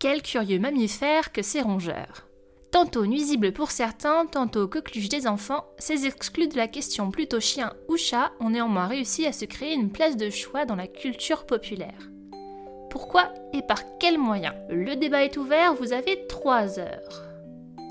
Quel curieux mammifère que ces rongeurs. Tantôt nuisibles pour certains, tantôt coqueluches des enfants, ces exclus de la question plutôt chien ou chat ont néanmoins réussi à se créer une place de choix dans la culture populaire. Pourquoi et par quels moyens Le débat est ouvert, vous avez 3 heures.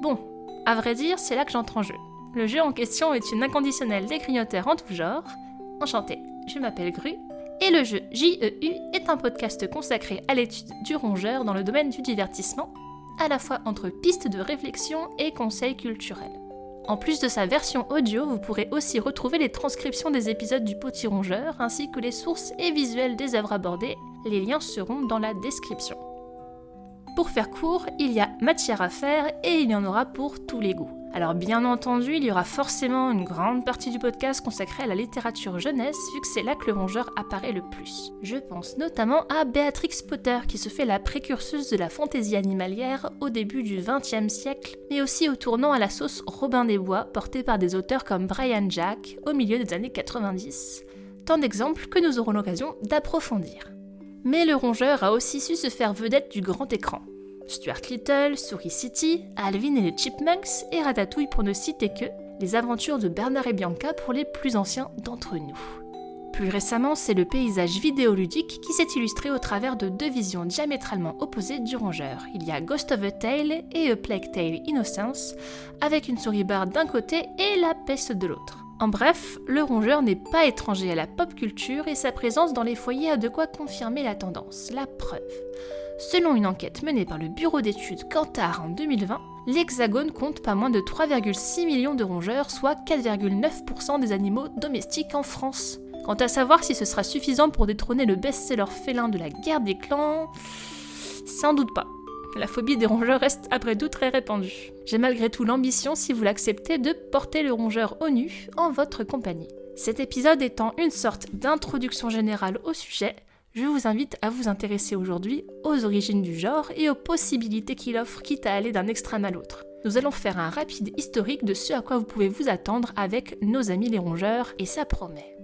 Bon, à vrai dire, c'est là que j'entre en jeu. Le jeu en question est une inconditionnelle des grignoteurs en tout genre. Enchanté, je m'appelle Gru, et le jeu JEU est un podcast consacré à l'étude du rongeur dans le domaine du divertissement à la fois entre pistes de réflexion et conseils culturels. En plus de sa version audio, vous pourrez aussi retrouver les transcriptions des épisodes du Petit Rongeur ainsi que les sources et visuels des œuvres abordées. Les liens seront dans la description. Pour faire court, il y a matière à faire et il y en aura pour tous les goûts. Alors bien entendu, il y aura forcément une grande partie du podcast consacrée à la littérature jeunesse, vu que c'est là que le rongeur apparaît le plus. Je pense notamment à Béatrix Potter, qui se fait la précurseuse de la fantaisie animalière au début du XXe siècle, mais aussi au tournant à la sauce Robin des Bois, porté par des auteurs comme Brian Jack au milieu des années 90. Tant d'exemples que nous aurons l'occasion d'approfondir. Mais le rongeur a aussi su se faire vedette du grand écran. Stuart Little, Souris City, Alvin et les Chipmunks et Ratatouille pour ne citer que les aventures de Bernard et Bianca pour les plus anciens d'entre nous. Plus récemment, c'est le paysage vidéoludique qui s'est illustré au travers de deux visions diamétralement opposées du rongeur. Il y a Ghost of a Tale et A Plague Tale Innocence, avec une souris barre d'un côté et la peste de l'autre. En bref, le rongeur n'est pas étranger à la pop culture et sa présence dans les foyers a de quoi confirmer la tendance. La preuve. Selon une enquête menée par le bureau d'études Kantar en 2020, l'Hexagone compte pas moins de 3,6 millions de rongeurs, soit 4,9% des animaux domestiques en France. Quant à savoir si ce sera suffisant pour détrôner le best-seller félin de la guerre des clans, sans doute pas. La phobie des rongeurs reste après tout très répandue. J'ai malgré tout l'ambition, si vous l'acceptez, de porter le rongeur au nu en votre compagnie. Cet épisode étant une sorte d'introduction générale au sujet, je vous invite à vous intéresser aujourd'hui aux origines du genre et aux possibilités qu'il offre, quitte à aller d'un extrême à l'autre. Nous allons faire un rapide historique de ce à quoi vous pouvez vous attendre avec nos amis les rongeurs, et ça promet.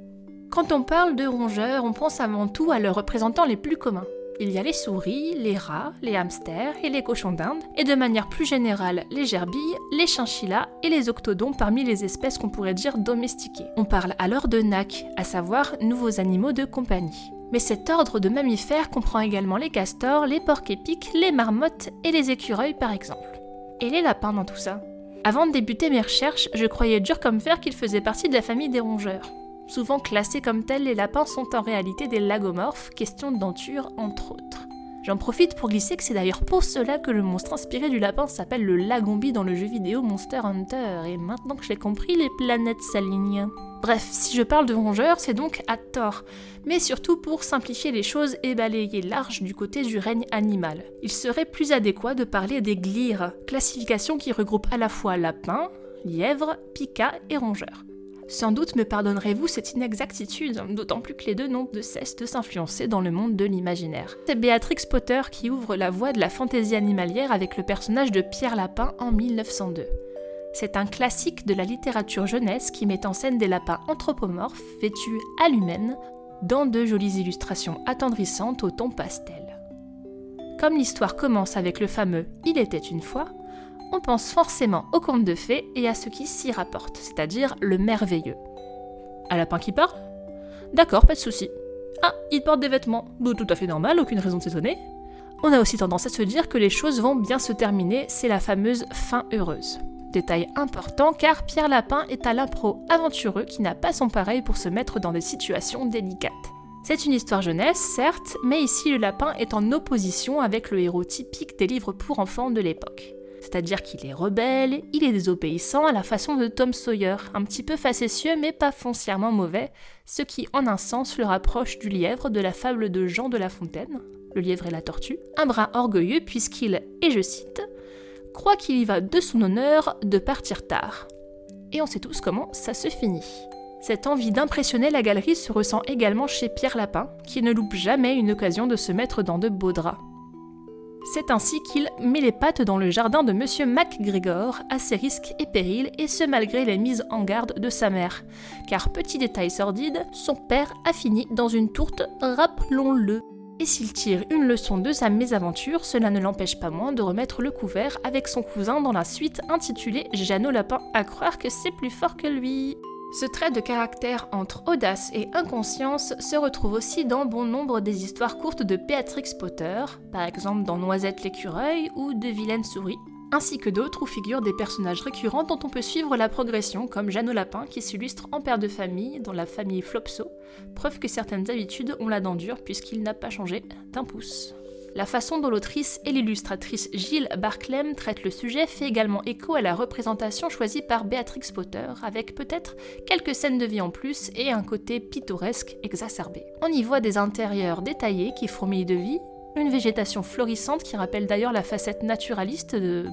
Quand on parle de rongeurs, on pense avant tout à leurs représentants les plus communs. Il y a les souris, les rats, les hamsters et les cochons d'Inde, et de manière plus générale les gerbilles, les chinchillas et les octodons parmi les espèces qu'on pourrait dire domestiquées. On parle alors de NAC, à savoir nouveaux animaux de compagnie. Mais cet ordre de mammifères comprend également les castors, les porcs épics, les marmottes et les écureuils par exemple. Et les lapins dans tout ça Avant de débuter mes recherches, je croyais dur comme fer qu'ils faisaient partie de la famille des rongeurs. Souvent classés comme tels, les lapins sont en réalité des lagomorphes, question de denture entre autres. J'en profite pour glisser que c'est d'ailleurs pour cela que le monstre inspiré du lapin s'appelle le Lagombi dans le jeu vidéo Monster Hunter, et maintenant que je l'ai compris, les planètes s'alignent. Bref, si je parle de rongeurs, c'est donc à tort, mais surtout pour simplifier les choses et balayer large du côté du règne animal. Il serait plus adéquat de parler des glires, classification qui regroupe à la fois lapins, lièvres, pika et rongeurs. Sans doute me pardonnerez-vous cette inexactitude, d'autant plus que les deux n'ont de cesse de s'influencer dans le monde de l'imaginaire. C'est Béatrix Potter qui ouvre la voie de la fantaisie animalière avec le personnage de Pierre Lapin en 1902. C'est un classique de la littérature jeunesse qui met en scène des lapins anthropomorphes vêtus à l'humaine dans de jolies illustrations attendrissantes au ton pastel. Comme l'histoire commence avec le fameux Il était une fois, on pense forcément au conte de fées et à ce qui s'y rapporte, c'est-à-dire le merveilleux. Un lapin qui parle D'accord, pas de souci. Ah, il porte des vêtements. Tout à fait normal, aucune raison de s'étonner. On a aussi tendance à se dire que les choses vont bien se terminer, c'est la fameuse fin heureuse. Détail important car Pierre Lapin est un l'impro aventureux qui n'a pas son pareil pour se mettre dans des situations délicates. C'est une histoire jeunesse, certes, mais ici le lapin est en opposition avec le héros typique des livres pour enfants de l'époque c'est-à-dire qu'il est rebelle, il est désobéissant à la façon de Tom Sawyer, un petit peu facétieux mais pas foncièrement mauvais, ce qui en un sens le rapproche du lièvre de la fable de Jean de La Fontaine, le lièvre et la tortue, un brin orgueilleux puisqu'il, et je cite, croit qu'il y va de son honneur de partir tard. Et on sait tous comment ça se finit. Cette envie d'impressionner la galerie se ressent également chez Pierre Lapin, qui ne loupe jamais une occasion de se mettre dans de beaux draps. C'est ainsi qu'il met les pattes dans le jardin de Monsieur MacGregor, à ses risques et périls, et ce malgré les mises en garde de sa mère. Car petit détail sordide, son père a fini dans une tourte, rappelons-le. Et s'il tire une leçon de sa mésaventure, cela ne l'empêche pas moins de remettre le couvert avec son cousin dans la suite intitulée Jeannot Lapin, à croire que c'est plus fort que lui. Ce trait de caractère entre audace et inconscience se retrouve aussi dans bon nombre des histoires courtes de Béatrix Potter, par exemple dans Noisette l'écureuil ou De Vilaine souris, ainsi que d'autres où figurent des personnages récurrents dont on peut suivre la progression, comme Jeannot Lapin qui s'illustre en père de famille dans la famille Flopso, preuve que certaines habitudes ont la dent dure puisqu'il n'a pas changé d'un pouce. La façon dont l'autrice et l'illustratrice Gilles Barclay traitent le sujet fait également écho à la représentation choisie par Béatrix Potter, avec peut-être quelques scènes de vie en plus et un côté pittoresque exacerbé. On y voit des intérieurs détaillés qui fourmillent de vie, une végétation florissante qui rappelle d'ailleurs la facette naturaliste de,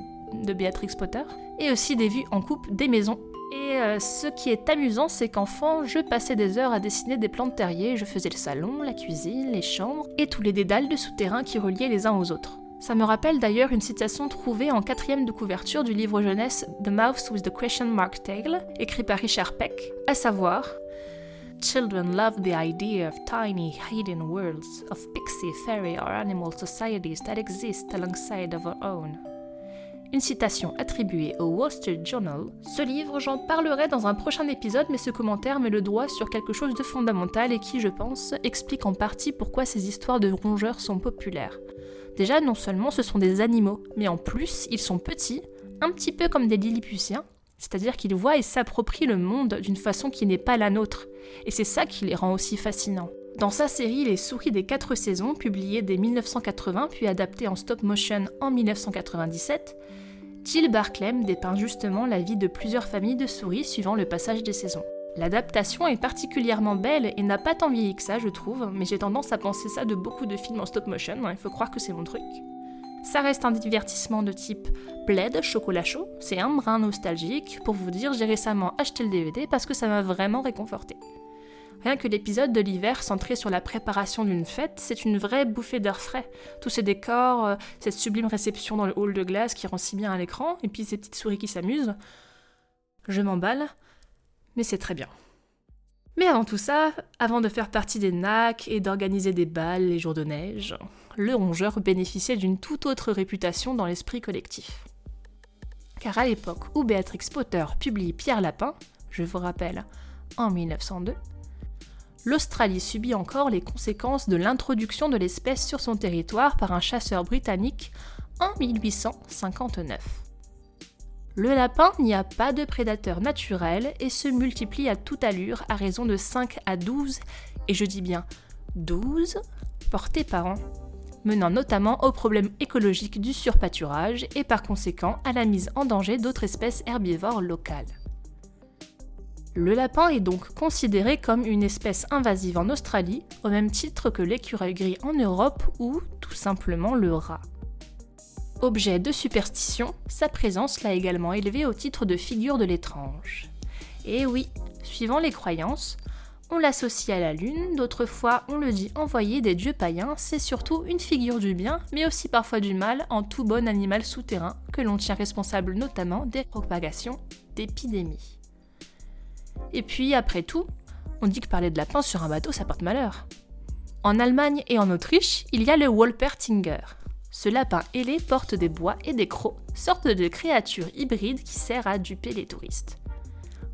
de Béatrix Potter, et aussi des vues en coupe des maisons. Et euh, ce qui est amusant, c'est qu'enfant, je passais des heures à dessiner des plantes terriers, je faisais le salon, la cuisine, les chambres, et tous les dédales de souterrains qui reliaient les uns aux autres. Ça me rappelle d'ailleurs une citation trouvée en quatrième de couverture du livre jeunesse The Mouse with the Question Mark Tail, écrit par Richard Peck, à savoir Children love the idea of tiny hidden worlds, of pixie, fairy or animal societies that exist alongside of our own. Une citation attribuée au Wall Street Journal. Ce livre, j'en parlerai dans un prochain épisode, mais ce commentaire met le doigt sur quelque chose de fondamental et qui, je pense, explique en partie pourquoi ces histoires de rongeurs sont populaires. Déjà, non seulement ce sont des animaux, mais en plus, ils sont petits, un petit peu comme des Lilliputiens, c'est-à-dire qu'ils voient et s'approprient le monde d'une façon qui n'est pas la nôtre. Et c'est ça qui les rend aussi fascinants. Dans sa série Les souris des quatre saisons, publiée dès 1980 puis adaptée en stop motion en 1997, Jill Barclay dépeint justement la vie de plusieurs familles de souris suivant le passage des saisons. L'adaptation est particulièrement belle et n'a pas tant vieilli que ça, je trouve, mais j'ai tendance à penser ça de beaucoup de films en stop motion, hein, il faut croire que c'est mon truc. Ça reste un divertissement de type plaid, chocolat chaud, c'est un brin nostalgique. Pour vous dire, j'ai récemment acheté le DVD parce que ça m'a vraiment réconforté. Rien que l'épisode de l'hiver centré sur la préparation d'une fête, c'est une vraie bouffée d'air frais. Tous ces décors, euh, cette sublime réception dans le hall de glace qui rend si bien à l'écran, et puis ces petites souris qui s'amusent. Je m'emballe, mais c'est très bien. Mais avant tout ça, avant de faire partie des NAC et d'organiser des balles les jours de neige, le rongeur bénéficiait d'une toute autre réputation dans l'esprit collectif. Car à l'époque où Béatrix Potter publie Pierre Lapin, je vous rappelle, en 1902, l'Australie subit encore les conséquences de l'introduction de l'espèce sur son territoire par un chasseur britannique en 1859. Le lapin n'y a pas de prédateur naturel et se multiplie à toute allure à raison de 5 à 12, et je dis bien 12, portées par an, menant notamment au problème écologique du surpâturage et par conséquent à la mise en danger d'autres espèces herbivores locales. Le lapin est donc considéré comme une espèce invasive en Australie, au même titre que l'écureuil gris en Europe ou tout simplement le rat. Objet de superstition, sa présence l'a également élevé au titre de figure de l'étrange. Et oui, suivant les croyances, on l'associe à la lune, d'autres fois on le dit envoyé des dieux païens, c'est surtout une figure du bien, mais aussi parfois du mal en tout bon animal souterrain que l'on tient responsable notamment des propagations d'épidémies. Et puis après tout, on dit que parler de lapin sur un bateau ça porte malheur. En Allemagne et en Autriche, il y a le Wolpertinger, ce lapin ailé porte des bois et des crocs, sorte de créature hybride qui sert à duper les touristes.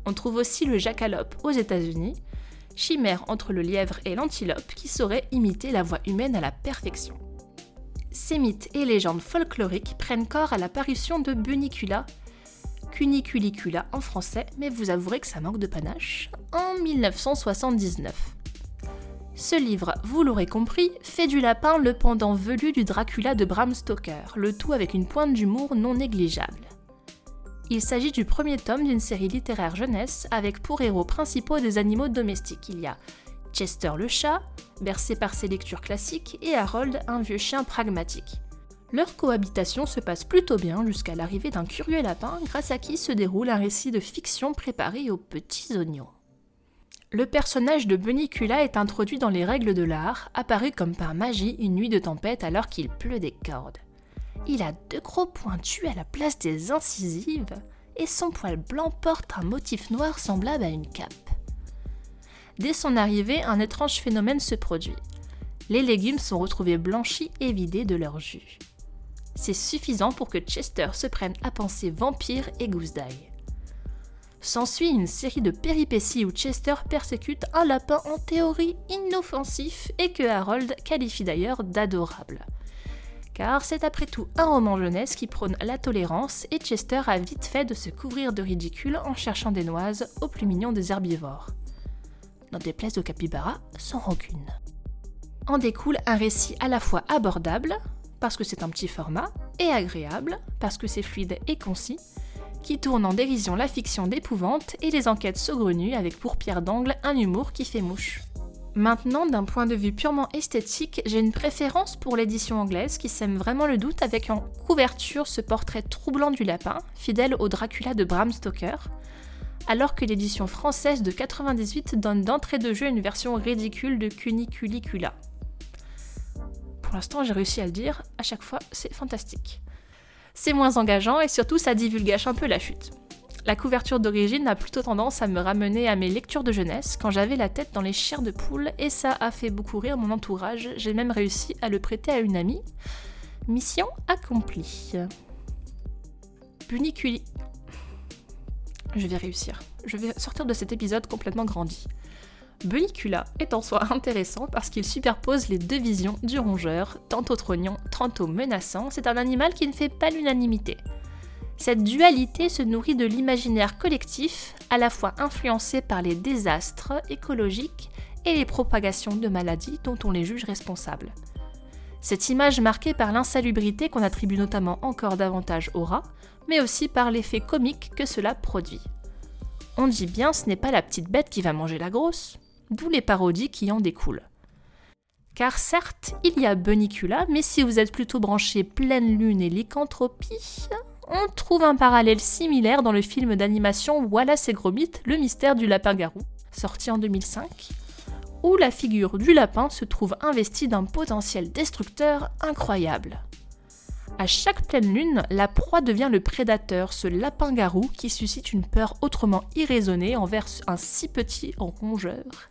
On trouve aussi le jackalope aux États-Unis, chimère entre le lièvre et l'antilope qui saurait imiter la voix humaine à la perfection. Ces mythes et légendes folkloriques prennent corps à l'apparition de Bunicula, Cuniculicula en français, mais vous avouerez que ça manque de panache, en 1979. Ce livre, vous l'aurez compris, fait du lapin le pendant velu du Dracula de Bram Stoker, le tout avec une pointe d'humour non négligeable. Il s'agit du premier tome d'une série littéraire jeunesse avec pour héros principaux des animaux domestiques. Il y a Chester le chat, bercé par ses lectures classiques, et Harold, un vieux chien pragmatique. Leur cohabitation se passe plutôt bien jusqu'à l'arrivée d'un curieux lapin grâce à qui se déroule un récit de fiction préparé aux petits oignons. Le personnage de Bunicula est introduit dans les règles de l'art, apparu comme par magie une nuit de tempête alors qu'il pleut des cordes. Il a deux gros pointus à la place des incisives, et son poil blanc porte un motif noir semblable à une cape. Dès son arrivée, un étrange phénomène se produit. les légumes sont retrouvés blanchis et vidés de leur jus. C'est suffisant pour que Chester se prenne à penser vampire et gousse d'ail. S'ensuit une série de péripéties où Chester persécute un lapin en théorie inoffensif et que Harold qualifie d'ailleurs d'adorable. Car c'est après tout un roman jeunesse qui prône la tolérance et Chester a vite fait de se couvrir de ridicule en cherchant des noises au plus mignon des herbivores. Des places au capybara sans rancune. En découle un récit à la fois abordable, parce que c'est un petit format, et agréable, parce que c'est fluide et concis, qui tourne en dérision la fiction d'épouvante et les enquêtes saugrenues avec pour pierre d'angle un humour qui fait mouche. Maintenant, d'un point de vue purement esthétique, j'ai une préférence pour l'édition anglaise qui sème vraiment le doute avec en couverture ce portrait troublant du lapin, fidèle au Dracula de Bram Stoker, alors que l'édition française de 98 donne d'entrée de jeu une version ridicule de Cuniculicula. Pour l'instant, j'ai réussi à le dire, à chaque fois, c'est fantastique c'est moins engageant et surtout ça divulgage un peu la chute. La couverture d'origine a plutôt tendance à me ramener à mes lectures de jeunesse quand j'avais la tête dans les chairs de poule et ça a fait beaucoup rire mon entourage. J'ai même réussi à le prêter à une amie. Mission accomplie. Buniculi. Je vais réussir. Je vais sortir de cet épisode complètement grandi. Bunicula est en soi intéressant parce qu'il superpose les deux visions du rongeur, tantôt trognon, tantôt menaçant. C'est un animal qui ne fait pas l'unanimité. Cette dualité se nourrit de l'imaginaire collectif, à la fois influencé par les désastres écologiques et les propagations de maladies dont on les juge responsables. Cette image marquée par l'insalubrité qu'on attribue notamment encore davantage au rat, mais aussi par l'effet comique que cela produit. On dit bien ce n'est pas la petite bête qui va manger la grosse, d'où les parodies qui en découlent. Car certes, il y a Bunicula, mais si vous êtes plutôt branché pleine lune et lycanthropie, on trouve un parallèle similaire dans le film d'animation Wallace et Gromit, le mystère du lapin-garou, sorti en 2005, où la figure du lapin se trouve investie d'un potentiel destructeur incroyable. À chaque pleine lune, la proie devient le prédateur, ce lapin-garou qui suscite une peur autrement irraisonnée envers un si petit rongeur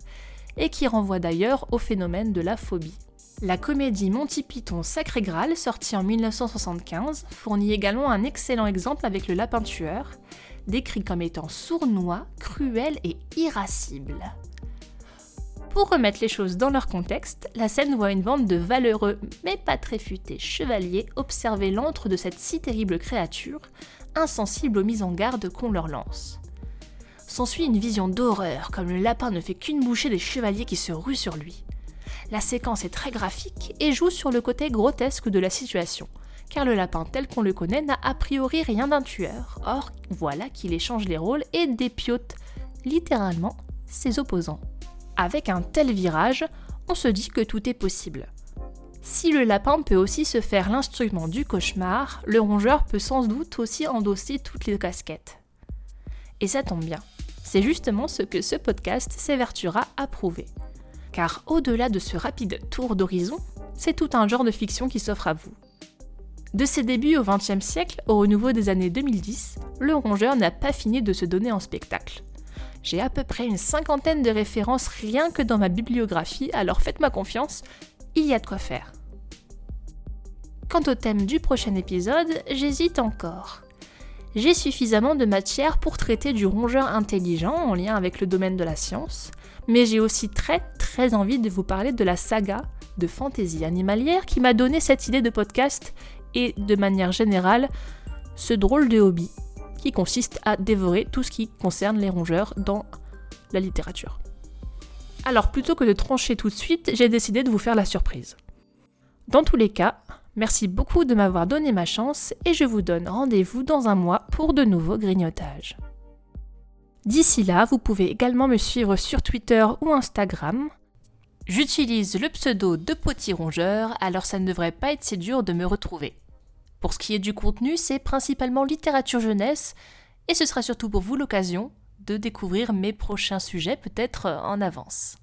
et qui renvoie d'ailleurs au phénomène de la phobie. La comédie Monty Python Sacré Graal, sortie en 1975, fournit également un excellent exemple avec le lapin tueur, décrit comme étant sournois, cruel et irascible. Pour remettre les choses dans leur contexte, la scène voit une bande de valeureux mais pas très futés chevaliers observer l'antre de cette si terrible créature, insensible aux mises en garde qu'on leur lance. S'ensuit une vision d'horreur, comme le lapin ne fait qu'une bouchée des chevaliers qui se ruent sur lui. La séquence est très graphique et joue sur le côté grotesque de la situation, car le lapin tel qu'on le connaît n'a a priori rien d'un tueur. Or, voilà qu'il échange les rôles et dépiote littéralement ses opposants. Avec un tel virage, on se dit que tout est possible. Si le lapin peut aussi se faire l'instrument du cauchemar, le rongeur peut sans doute aussi endosser toutes les casquettes. Et ça tombe bien, c'est justement ce que ce podcast s'évertuera à prouver. Car au-delà de ce rapide tour d'horizon, c'est tout un genre de fiction qui s'offre à vous. De ses débuts au XXe siècle au renouveau des années 2010, le rongeur n'a pas fini de se donner en spectacle. J'ai à peu près une cinquantaine de références rien que dans ma bibliographie, alors faites-moi confiance, il y a de quoi faire. Quant au thème du prochain épisode, j'hésite encore j'ai suffisamment de matière pour traiter du rongeur intelligent en lien avec le domaine de la science, mais j'ai aussi très très envie de vous parler de la saga de fantaisie animalière qui m'a donné cette idée de podcast et de manière générale ce drôle de hobby qui consiste à dévorer tout ce qui concerne les rongeurs dans la littérature. Alors plutôt que de trancher tout de suite, j'ai décidé de vous faire la surprise. Dans tous les cas, Merci beaucoup de m'avoir donné ma chance et je vous donne rendez-vous dans un mois pour de nouveaux grignotages. D'ici là, vous pouvez également me suivre sur Twitter ou Instagram. J'utilise le pseudo de Petit Rongeur, alors ça ne devrait pas être si dur de me retrouver. Pour ce qui est du contenu, c'est principalement littérature jeunesse, et ce sera surtout pour vous l'occasion de découvrir mes prochains sujets peut-être en avance.